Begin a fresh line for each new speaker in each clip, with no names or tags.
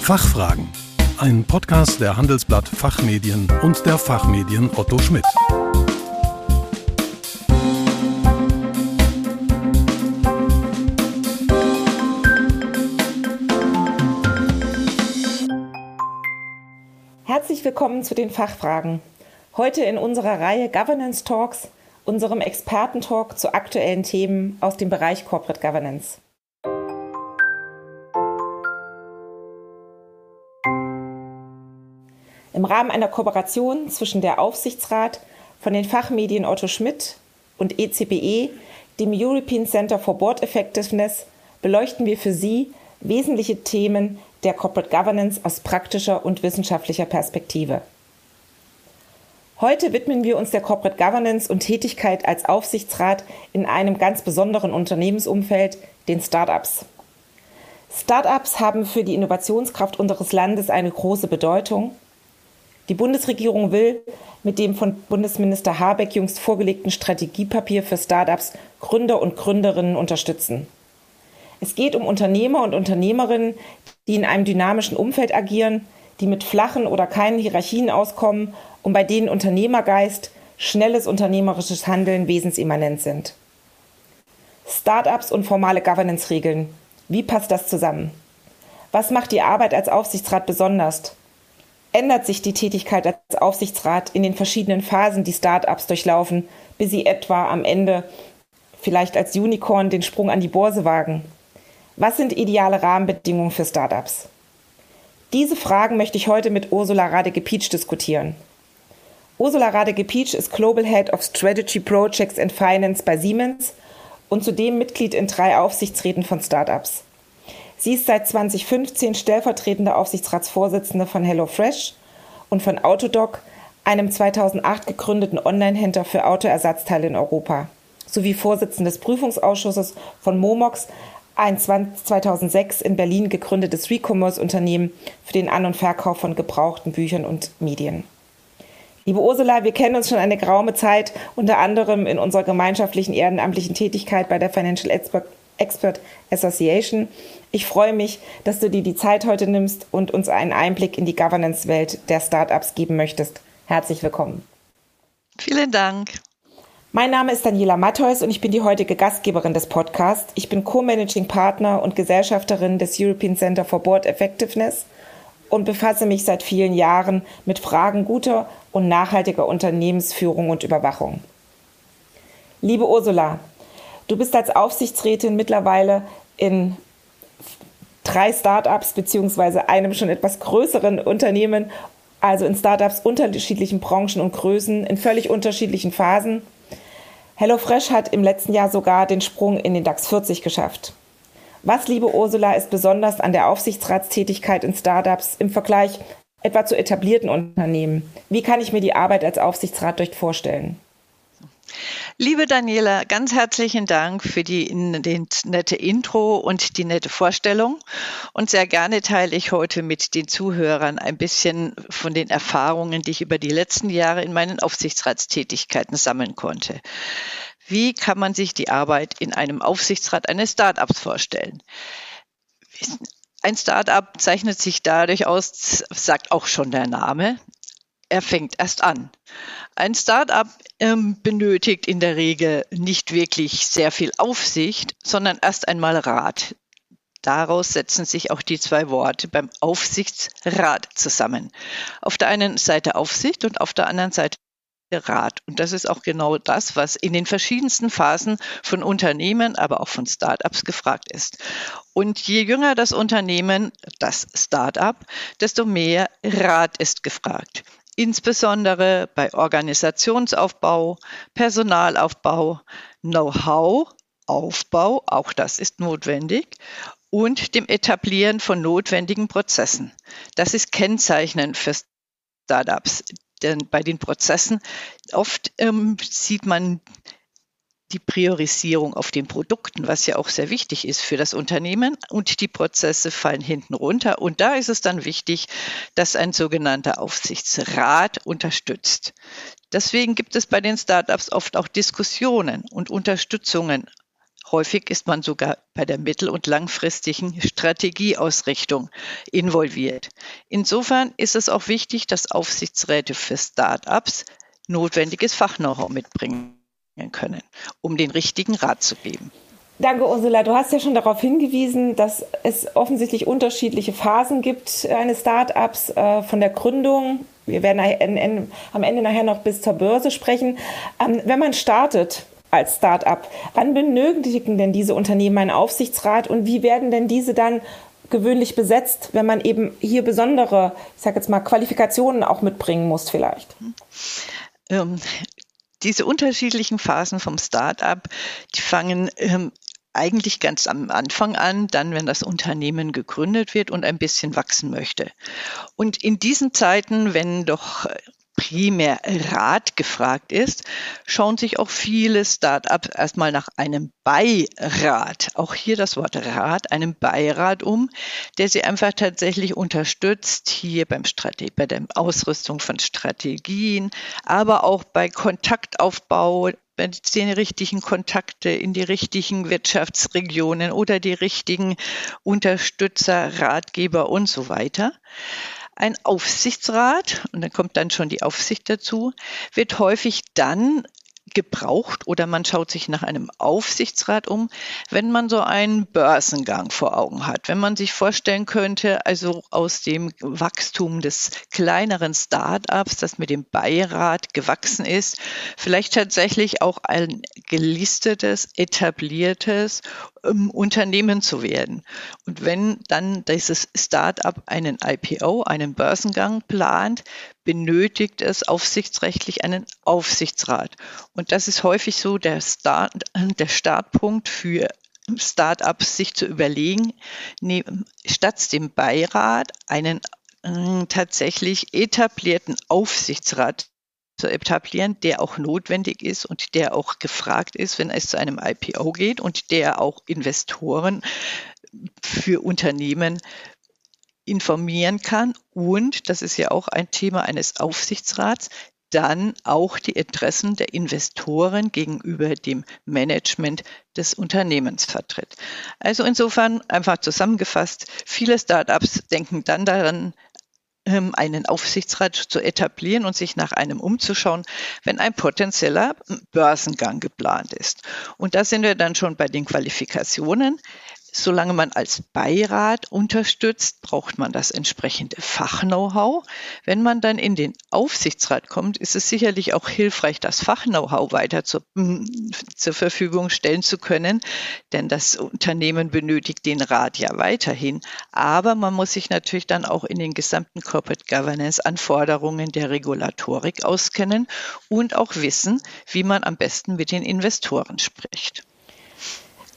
Fachfragen. Ein Podcast der Handelsblatt Fachmedien und der Fachmedien Otto Schmidt.
Herzlich willkommen zu den Fachfragen. Heute in unserer Reihe Governance Talks, unserem Expertentalk zu aktuellen Themen aus dem Bereich Corporate Governance. Im Rahmen einer Kooperation zwischen der Aufsichtsrat von den Fachmedien Otto Schmidt und ECBE, e, dem European Center for Board Effectiveness, beleuchten wir für Sie wesentliche Themen der Corporate Governance aus praktischer und wissenschaftlicher Perspektive. Heute widmen wir uns der Corporate Governance und Tätigkeit als Aufsichtsrat in einem ganz besonderen Unternehmensumfeld, den Startups. Startups haben für die Innovationskraft unseres Landes eine große Bedeutung die Bundesregierung will mit dem von Bundesminister Habeck jüngst vorgelegten Strategiepapier für Startups Gründer und Gründerinnen unterstützen. Es geht um Unternehmer und Unternehmerinnen, die in einem dynamischen Umfeld agieren, die mit flachen oder keinen Hierarchien auskommen und bei denen Unternehmergeist, schnelles unternehmerisches Handeln wesensimmanent sind. Startups und formale Governance-Regeln. Wie passt das zusammen? Was macht die Arbeit als Aufsichtsrat besonders? Ändert sich die Tätigkeit als Aufsichtsrat in den verschiedenen Phasen, die Start-ups durchlaufen, bis sie etwa am Ende vielleicht als Unicorn den Sprung an die Börse wagen? Was sind ideale Rahmenbedingungen für Start-ups? Diese Fragen möchte ich heute mit Ursula Radeke-Pietsch diskutieren. Ursula Radeke-Pietsch ist Global Head of Strategy Projects and Finance bei Siemens und zudem Mitglied in drei Aufsichtsräten von Startups. Sie ist seit 2015 stellvertretende Aufsichtsratsvorsitzende von HelloFresh und von Autodoc, einem 2008 gegründeten Online-Händler für Autoersatzteile in Europa, sowie Vorsitzende des Prüfungsausschusses von Momox, ein 2006 in Berlin gegründetes Recommerce-Unternehmen für den An- und Verkauf von gebrauchten Büchern und Medien. Liebe Ursula, wir kennen uns schon eine geraume Zeit, unter anderem in unserer gemeinschaftlichen ehrenamtlichen Tätigkeit bei der Financial Expert Association. Ich freue mich, dass du dir die Zeit heute nimmst und uns einen Einblick in die Governance-Welt der Startups geben möchtest. Herzlich willkommen.
Vielen Dank.
Mein Name ist Daniela Mattheus und ich bin die heutige Gastgeberin des Podcasts. Ich bin Co-Managing Partner und Gesellschafterin des European Center for Board Effectiveness und befasse mich seit vielen Jahren mit Fragen guter und nachhaltiger Unternehmensführung und Überwachung. Liebe Ursula, Du bist als Aufsichtsrätin mittlerweile in drei Startups beziehungsweise einem schon etwas größeren Unternehmen, also in Startups unterschiedlichen Branchen und Größen, in völlig unterschiedlichen Phasen. HelloFresh hat im letzten Jahr sogar den Sprung in den DAX 40 geschafft. Was, liebe Ursula, ist besonders an der Aufsichtsratstätigkeit in Startups im Vergleich etwa zu etablierten Unternehmen? Wie kann ich mir die Arbeit als Aufsichtsrat durch vorstellen?
Liebe Daniela, ganz herzlichen Dank für die, die, nette Intro und die nette Vorstellung. Und sehr gerne teile ich heute mit den Zuhörern ein bisschen von den Erfahrungen, die ich über die letzten Jahre in meinen Aufsichtsratstätigkeiten sammeln konnte. Wie kann man sich die Arbeit in einem Aufsichtsrat eines Startups vorstellen? Ein Startup zeichnet sich dadurch aus, sagt auch schon der Name, er fängt erst an. Ein Startup ähm, benötigt in der Regel nicht wirklich sehr viel Aufsicht, sondern erst einmal Rat. Daraus setzen sich auch die zwei Worte beim Aufsichtsrat zusammen. Auf der einen Seite Aufsicht und auf der anderen Seite Rat. Und das ist auch genau das, was in den verschiedensten Phasen von Unternehmen, aber auch von Startups gefragt ist. Und je jünger das Unternehmen, das Startup, desto mehr Rat ist gefragt insbesondere bei Organisationsaufbau, Personalaufbau, Know-how, Aufbau, auch das ist notwendig, und dem Etablieren von notwendigen Prozessen. Das ist kennzeichnend für Startups. Denn bei den Prozessen oft ähm, sieht man die Priorisierung auf den Produkten, was ja auch sehr wichtig ist für das Unternehmen. Und die Prozesse fallen hinten runter. Und da ist es dann wichtig, dass ein sogenannter Aufsichtsrat unterstützt. Deswegen gibt es bei den Startups oft auch Diskussionen und Unterstützungen Häufig ist man sogar bei der mittel- und langfristigen Strategieausrichtung involviert. Insofern ist es auch wichtig, dass Aufsichtsräte für Start-ups notwendiges Fach-Know-how mitbringen können, um den richtigen Rat zu geben.
Danke, Ursula. Du hast ja schon darauf hingewiesen, dass es offensichtlich unterschiedliche Phasen gibt eines Start-ups äh, von der Gründung. Wir werden am Ende nachher noch bis zur Börse sprechen. Ähm, wenn man startet als Start-up, wann benötigen denn diese Unternehmen einen Aufsichtsrat und wie werden denn diese dann gewöhnlich besetzt, wenn man eben hier besondere, ich sage jetzt mal, Qualifikationen auch mitbringen muss vielleicht?
Ähm, diese unterschiedlichen Phasen vom Start-up, die fangen ähm, eigentlich ganz am Anfang an, dann, wenn das Unternehmen gegründet wird und ein bisschen wachsen möchte. Und in diesen Zeiten, wenn doch primär Rat gefragt ist, schauen sich auch viele Start-ups erstmal nach einem Beirat, auch hier das Wort Rat, einem Beirat um, der sie einfach tatsächlich unterstützt, hier beim Strate bei der Ausrüstung von Strategien, aber auch bei Kontaktaufbau, bei den richtigen Kontakte in die richtigen Wirtschaftsregionen oder die richtigen Unterstützer, Ratgeber und so weiter. Ein Aufsichtsrat, und dann kommt dann schon die Aufsicht dazu, wird häufig dann gebraucht oder man schaut sich nach einem Aufsichtsrat um, wenn man so einen Börsengang vor Augen hat. Wenn man sich vorstellen könnte, also aus dem Wachstum des kleineren Start-ups, das mit dem Beirat gewachsen ist, vielleicht tatsächlich auch ein gelistetes, etabliertes ähm, Unternehmen zu werden. Und wenn dann dieses Start-up einen IPO, einen Börsengang plant, benötigt es aufsichtsrechtlich einen Aufsichtsrat. Und das ist häufig so der, Start, der Startpunkt für Start-ups, sich zu überlegen, ne, statt dem Beirat einen äh, tatsächlich etablierten Aufsichtsrat zu etablieren, der auch notwendig ist und der auch gefragt ist, wenn es zu einem IPO geht und der auch Investoren für Unternehmen informieren kann und, das ist ja auch ein Thema eines Aufsichtsrats, dann auch die Interessen der Investoren gegenüber dem Management des Unternehmens vertritt. Also insofern einfach zusammengefasst, viele Startups denken dann daran, ähm, einen Aufsichtsrat zu etablieren und sich nach einem umzuschauen, wenn ein potenzieller Börsengang geplant ist. Und da sind wir dann schon bei den Qualifikationen. Solange man als Beirat unterstützt, braucht man das entsprechende Fach-Know-how. Wenn man dann in den Aufsichtsrat kommt, ist es sicherlich auch hilfreich, das Fach-Know-how weiter zur, zur Verfügung stellen zu können, denn das Unternehmen benötigt den Rat ja weiterhin. Aber man muss sich natürlich dann auch in den gesamten Corporate Governance Anforderungen der Regulatorik auskennen und auch wissen, wie man am besten mit den Investoren spricht.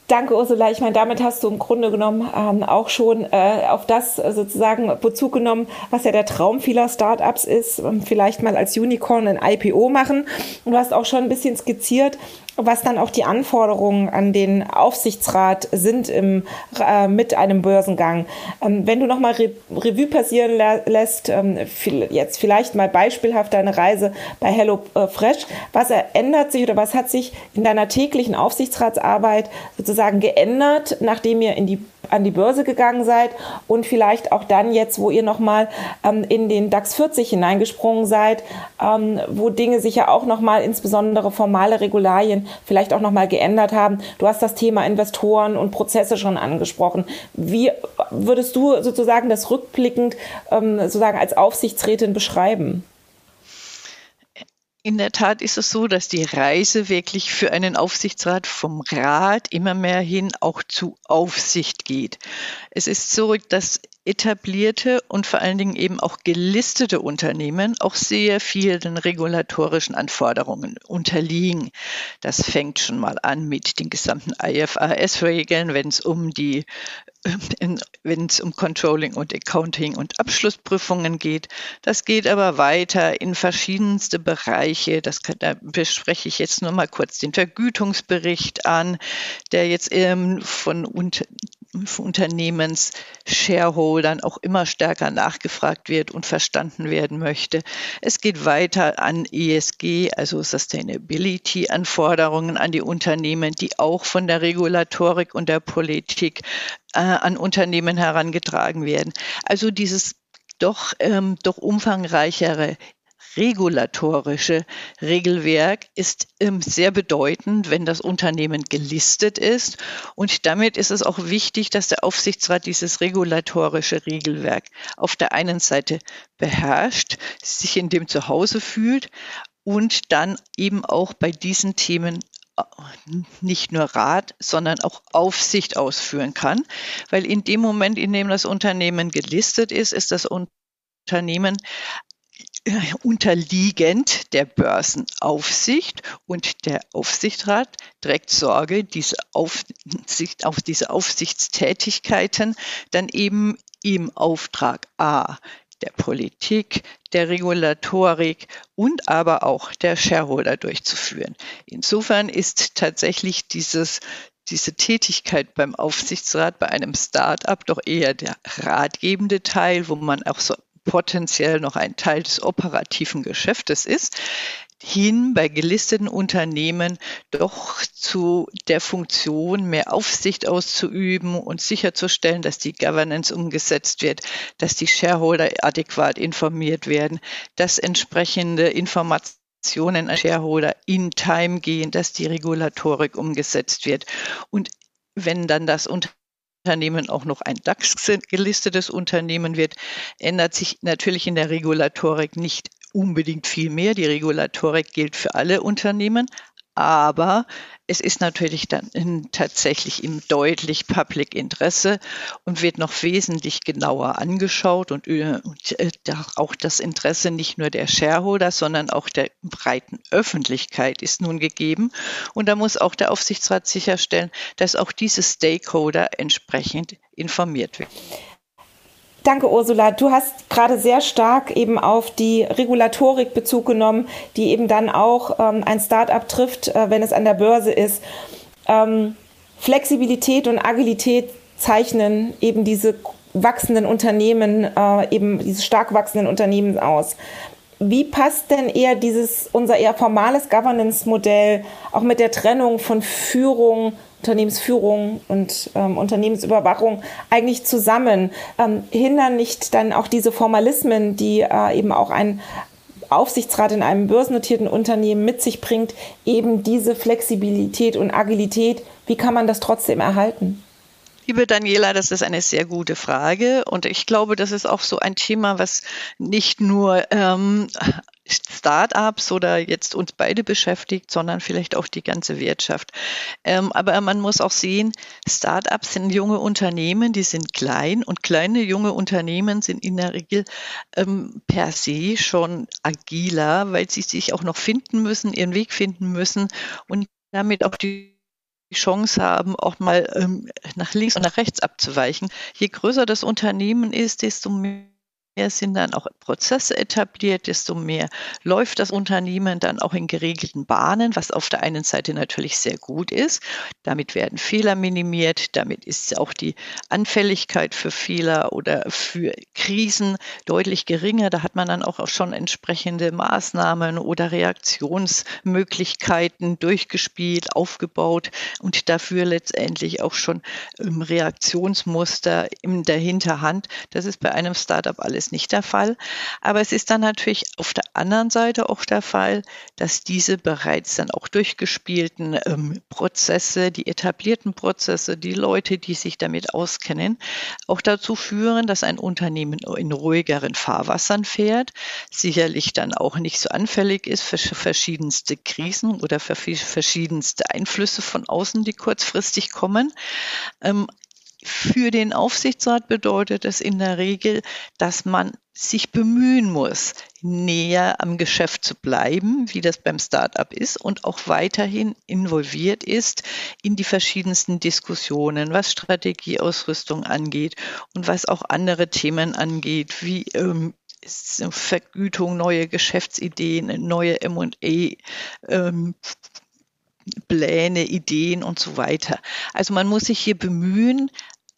Danke, Ursula. Ich meine, damit hast du im Grunde genommen ähm, auch schon äh, auf das sozusagen Bezug genommen, was ja der Traum vieler Startups ist, ähm, vielleicht mal als Unicorn ein IPO machen. Und du hast auch schon ein bisschen skizziert, was dann auch die Anforderungen an den Aufsichtsrat sind im, äh, mit einem Börsengang. Ähm, wenn du nochmal Re Revue passieren lä lässt, ähm, viel, jetzt vielleicht mal beispielhaft deine Reise bei Hello Fresh, was ändert sich oder was hat sich in deiner täglichen Aufsichtsratsarbeit sozusagen geändert, nachdem ihr in die an die Börse gegangen seid und vielleicht auch dann jetzt, wo ihr nochmal ähm, in den DAX 40 hineingesprungen seid, ähm, wo Dinge sich ja auch nochmal, insbesondere formale Regularien, vielleicht auch nochmal geändert haben. Du hast das Thema Investoren und Prozesse schon angesprochen. Wie würdest du sozusagen das rückblickend ähm, sozusagen als Aufsichtsrätin beschreiben?
In der Tat ist es so, dass die Reise wirklich für einen Aufsichtsrat vom Rat immer mehr hin auch zu Aufsicht geht. Es ist so, dass etablierte und vor allen Dingen eben auch gelistete Unternehmen auch sehr vielen regulatorischen Anforderungen unterliegen. Das fängt schon mal an mit den gesamten IFRS-Regeln, wenn es um die wenn es um Controlling und Accounting und Abschlussprüfungen geht. Das geht aber weiter in verschiedenste Bereiche. Das kann, da bespreche ich jetzt nur mal kurz den Vergütungsbericht an, der jetzt ähm, von Unternehmens-Shareholdern auch immer stärker nachgefragt wird und verstanden werden möchte. Es geht weiter an ESG, also Sustainability-Anforderungen an die Unternehmen, die auch von der Regulatorik und der Politik äh, an Unternehmen herangetragen werden. Also dieses doch, ähm, doch umfangreichere regulatorische Regelwerk ist ähm, sehr bedeutend, wenn das Unternehmen gelistet ist. Und damit ist es auch wichtig, dass der Aufsichtsrat dieses regulatorische Regelwerk auf der einen Seite beherrscht, sich in dem zu Hause fühlt und dann eben auch bei diesen Themen äh, nicht nur Rat, sondern auch Aufsicht ausführen kann, weil in dem Moment, in dem das Unternehmen gelistet ist, ist das Unternehmen unterliegend der Börsenaufsicht und der Aufsichtsrat trägt Sorge, diese Aufsicht, auf diese Aufsichtstätigkeiten dann eben im Auftrag A der Politik, der Regulatorik und aber auch der Shareholder durchzuführen. Insofern ist tatsächlich dieses diese Tätigkeit beim Aufsichtsrat bei einem Start-up doch eher der ratgebende Teil, wo man auch so potenziell noch ein Teil des operativen Geschäftes ist, hin bei gelisteten Unternehmen doch zu der Funktion, mehr Aufsicht auszuüben und sicherzustellen, dass die Governance umgesetzt wird, dass die Shareholder adäquat informiert werden, dass entsprechende Informationen an Shareholder in Time gehen, dass die Regulatorik umgesetzt wird. Und wenn dann das Unternehmen Unternehmen auch noch ein DAX-gelistetes Unternehmen wird, ändert sich natürlich in der Regulatorik nicht unbedingt viel mehr. Die Regulatorik gilt für alle Unternehmen, aber es ist natürlich dann tatsächlich im deutlich Public Interesse und wird noch wesentlich genauer angeschaut und, und äh, auch das Interesse nicht nur der Shareholder, sondern auch der breiten Öffentlichkeit ist nun gegeben. Und da muss auch der Aufsichtsrat sicherstellen, dass auch diese Stakeholder entsprechend informiert werden.
Danke, Ursula. Du hast gerade sehr stark eben auf die Regulatorik Bezug genommen, die eben dann auch ähm, ein Start-up trifft, äh, wenn es an der Börse ist. Ähm, Flexibilität und Agilität zeichnen eben diese wachsenden Unternehmen, äh, eben diese stark wachsenden Unternehmen aus. Wie passt denn eher dieses, unser eher formales Governance-Modell auch mit der Trennung von Führung Unternehmensführung und ähm, Unternehmensüberwachung eigentlich zusammen? Ähm, hindern nicht dann auch diese Formalismen, die äh, eben auch ein Aufsichtsrat in einem börsennotierten Unternehmen mit sich bringt, eben diese Flexibilität und Agilität? Wie kann man das trotzdem erhalten?
Liebe Daniela, das ist eine sehr gute Frage und ich glaube, das ist auch so ein Thema, was nicht nur ähm, Startups oder jetzt uns beide beschäftigt, sondern vielleicht auch die ganze Wirtschaft. Ähm, aber man muss auch sehen, Startups sind junge Unternehmen, die sind klein und kleine junge Unternehmen sind in der Regel ähm, per se schon agiler, weil sie sich auch noch finden müssen, ihren Weg finden müssen und damit auch die Chance haben, auch mal ähm, nach links und nach rechts abzuweichen. Je größer das Unternehmen ist, desto mehr mehr sind dann auch Prozesse etabliert, desto mehr läuft das Unternehmen dann auch in geregelten Bahnen, was auf der einen Seite natürlich sehr gut ist. Damit werden Fehler minimiert, damit ist auch die Anfälligkeit für Fehler oder für Krisen deutlich geringer. Da hat man dann auch schon entsprechende Maßnahmen oder Reaktionsmöglichkeiten durchgespielt, aufgebaut und dafür letztendlich auch schon ähm, Reaktionsmuster in der Hinterhand. Das ist bei einem Startup alles ist nicht der Fall. Aber es ist dann natürlich auf der anderen Seite auch der Fall, dass diese bereits dann auch durchgespielten ähm, Prozesse, die etablierten Prozesse, die Leute, die sich damit auskennen, auch dazu führen, dass ein Unternehmen in ruhigeren Fahrwassern fährt, sicherlich dann auch nicht so anfällig ist für verschiedenste Krisen oder für verschiedenste Einflüsse von außen, die kurzfristig kommen. Ähm, für den Aufsichtsrat bedeutet es in der Regel, dass man sich bemühen muss, näher am Geschäft zu bleiben, wie das beim Startup ist, und auch weiterhin involviert ist in die verschiedensten Diskussionen, was Strategieausrüstung angeht und was auch andere Themen angeht, wie ähm, Vergütung, neue Geschäftsideen, neue M&A. Ähm, Pläne, Ideen und so weiter. Also man muss sich hier bemühen,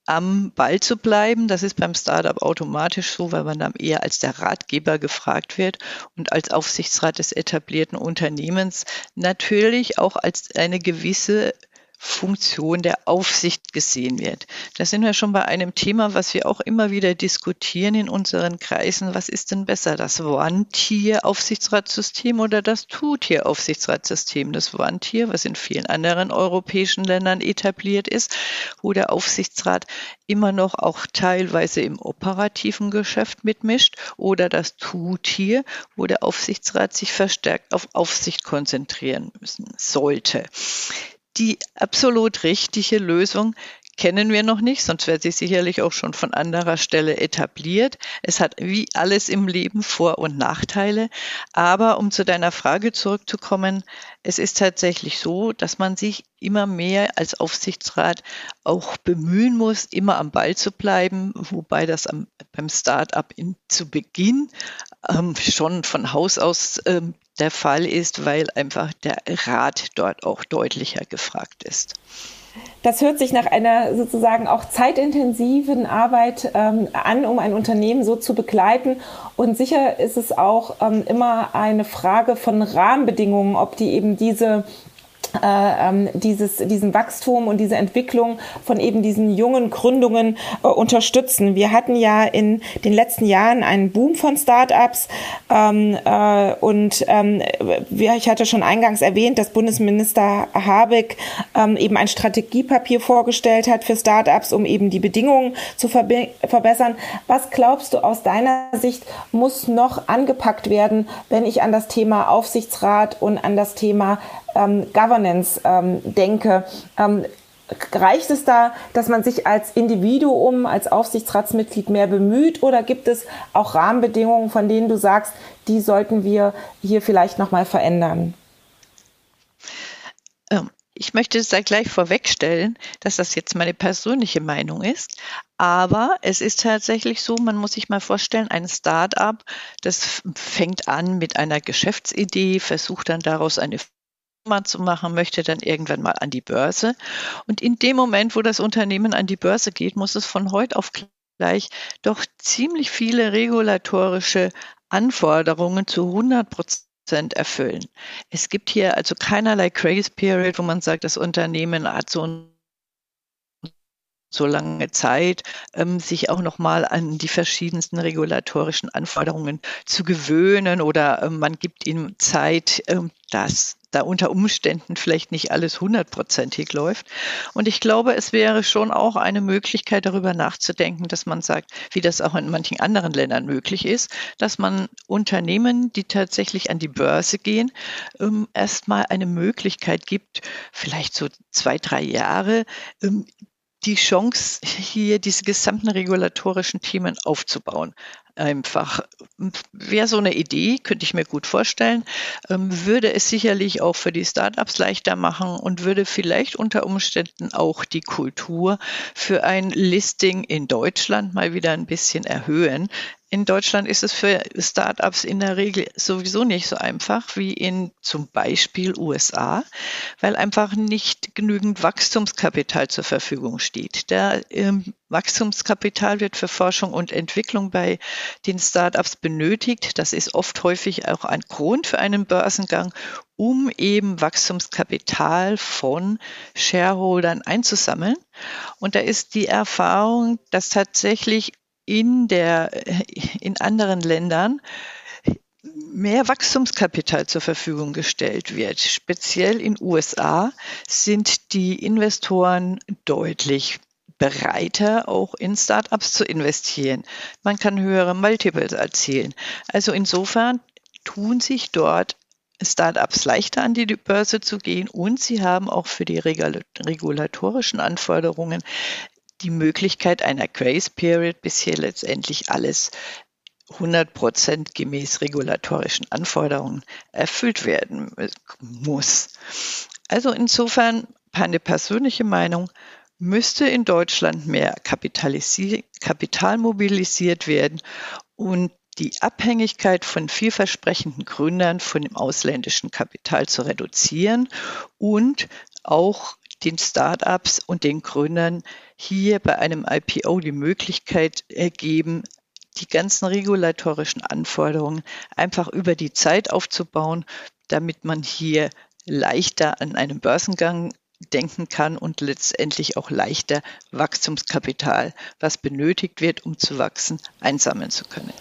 am Ball zu bleiben. Das ist beim Startup automatisch so, weil man dann eher als der Ratgeber gefragt wird und als Aufsichtsrat des etablierten Unternehmens natürlich auch als eine gewisse Funktion der Aufsicht gesehen wird. Da sind wir schon bei einem Thema, was wir auch immer wieder diskutieren in unseren Kreisen. Was ist denn besser, das One-Tier-Aufsichtsratssystem oder das Two-Tier-Aufsichtsratssystem? Das One-Tier, was in vielen anderen europäischen Ländern etabliert ist, wo der Aufsichtsrat immer noch auch teilweise im operativen Geschäft mitmischt oder das Two-Tier, wo der Aufsichtsrat sich verstärkt auf Aufsicht konzentrieren müssen sollte. Die absolut richtige Lösung kennen wir noch nicht, sonst wäre sie sicherlich auch schon von anderer Stelle etabliert. Es hat wie alles im Leben Vor- und Nachteile. Aber um zu deiner Frage zurückzukommen, es ist tatsächlich so, dass man sich immer mehr als Aufsichtsrat auch bemühen muss, immer am Ball zu bleiben, wobei das am, beim Start-up zu Beginn ähm, schon von Haus aus ähm, der Fall ist, weil einfach der Rat dort auch deutlicher gefragt ist.
Das hört sich nach einer sozusagen auch zeitintensiven Arbeit ähm, an, um ein Unternehmen so zu begleiten. Und sicher ist es auch ähm, immer eine Frage von Rahmenbedingungen, ob die eben diese ähm, dieses, diesen Wachstum und diese Entwicklung von eben diesen jungen Gründungen äh, unterstützen. Wir hatten ja in den letzten Jahren einen Boom von Startups ähm, äh, und ähm, ich hatte schon eingangs erwähnt, dass Bundesminister Habeck ähm, eben ein Strategiepapier vorgestellt hat für Startups, um eben die Bedingungen zu verbessern. Was glaubst du aus deiner Sicht muss noch angepackt werden, wenn ich an das Thema Aufsichtsrat und an das Thema ähm, Governance ähm, denke, ähm, reicht es da, dass man sich als Individuum, als Aufsichtsratsmitglied mehr bemüht oder gibt es auch Rahmenbedingungen, von denen du sagst, die sollten wir hier vielleicht noch mal verändern?
Ähm, ich möchte es da gleich vorwegstellen, dass das jetzt meine persönliche Meinung ist. Aber es ist tatsächlich so, man muss sich mal vorstellen, ein Start-up, das fängt an mit einer Geschäftsidee, versucht dann daraus eine zu machen, möchte dann irgendwann mal an die Börse. Und in dem Moment, wo das Unternehmen an die Börse geht, muss es von heute auf gleich doch ziemlich viele regulatorische Anforderungen zu 100 Prozent erfüllen. Es gibt hier also keinerlei Grace Period, wo man sagt, das Unternehmen hat so so lange Zeit, ähm, sich auch nochmal an die verschiedensten regulatorischen Anforderungen zu gewöhnen oder ähm, man gibt ihm Zeit, ähm, das da unter Umständen vielleicht nicht alles hundertprozentig läuft. Und ich glaube, es wäre schon auch eine Möglichkeit, darüber nachzudenken, dass man sagt, wie das auch in manchen anderen Ländern möglich ist, dass man Unternehmen, die tatsächlich an die Börse gehen, ähm, erstmal eine Möglichkeit gibt, vielleicht so zwei, drei Jahre, ähm, die Chance, hier diese gesamten regulatorischen Themen aufzubauen einfach. Wäre so eine Idee, könnte ich mir gut vorstellen, ähm, würde es sicherlich auch für die Startups leichter machen und würde vielleicht unter Umständen auch die Kultur für ein Listing in Deutschland mal wieder ein bisschen erhöhen. In Deutschland ist es für Startups in der Regel sowieso nicht so einfach wie in zum Beispiel USA, weil einfach nicht genügend Wachstumskapital zur Verfügung steht. Der ähm, Wachstumskapital wird für Forschung und Entwicklung bei den Startups benötigt. Das ist oft häufig auch ein Grund für einen Börsengang, um eben Wachstumskapital von Shareholdern einzusammeln. Und da ist die Erfahrung, dass tatsächlich in der, in anderen Ländern mehr Wachstumskapital zur Verfügung gestellt wird. Speziell in USA sind die Investoren deutlich bereiter, auch in Startups zu investieren. Man kann höhere Multiples erzielen. Also insofern tun sich dort Startups leichter an die Börse zu gehen und sie haben auch für die regulatorischen Anforderungen die Möglichkeit einer Grace Period, bis hier letztendlich alles 100 Prozent gemäß regulatorischen Anforderungen erfüllt werden muss. Also insofern eine persönliche Meinung, müsste in Deutschland mehr Kapital mobilisiert werden und die Abhängigkeit von vielversprechenden Gründern von dem ausländischen Kapital zu reduzieren und auch den Startups und den Gründern hier bei einem IPO die Möglichkeit geben, die ganzen regulatorischen Anforderungen einfach über die Zeit aufzubauen, damit man hier leichter an einen Börsengang denken kann und letztendlich auch leichter Wachstumskapital, was benötigt wird, um zu wachsen, einsammeln zu können.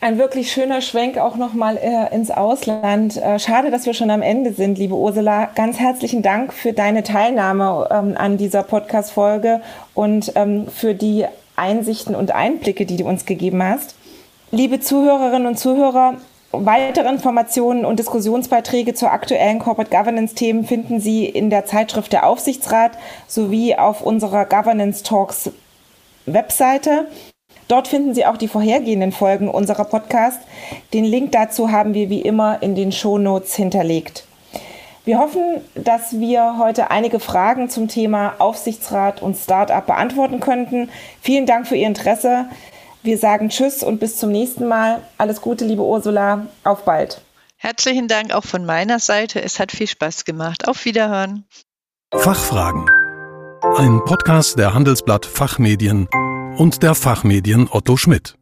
Ein wirklich schöner Schwenk auch nochmal äh, ins Ausland. Äh, schade, dass wir schon am Ende sind, liebe Ursula. Ganz herzlichen Dank für deine Teilnahme ähm, an dieser Podcast-Folge und ähm, für die Einsichten und Einblicke, die du uns gegeben hast. Liebe Zuhörerinnen und Zuhörer, weitere Informationen und Diskussionsbeiträge zu aktuellen Corporate Governance-Themen finden Sie in der Zeitschrift der Aufsichtsrat sowie auf unserer Governance Talks Webseite. Dort finden Sie auch die vorhergehenden Folgen unserer Podcast. Den Link dazu haben wir wie immer in den Shownotes hinterlegt. Wir hoffen, dass wir heute einige Fragen zum Thema Aufsichtsrat und Startup beantworten könnten. Vielen Dank für Ihr Interesse. Wir sagen Tschüss und bis zum nächsten Mal. Alles Gute, liebe Ursula. Auf bald.
Herzlichen Dank auch von meiner Seite. Es hat viel Spaß gemacht. Auf Wiederhören.
Fachfragen. Ein Podcast der Handelsblatt Fachmedien und der Fachmedien Otto Schmidt.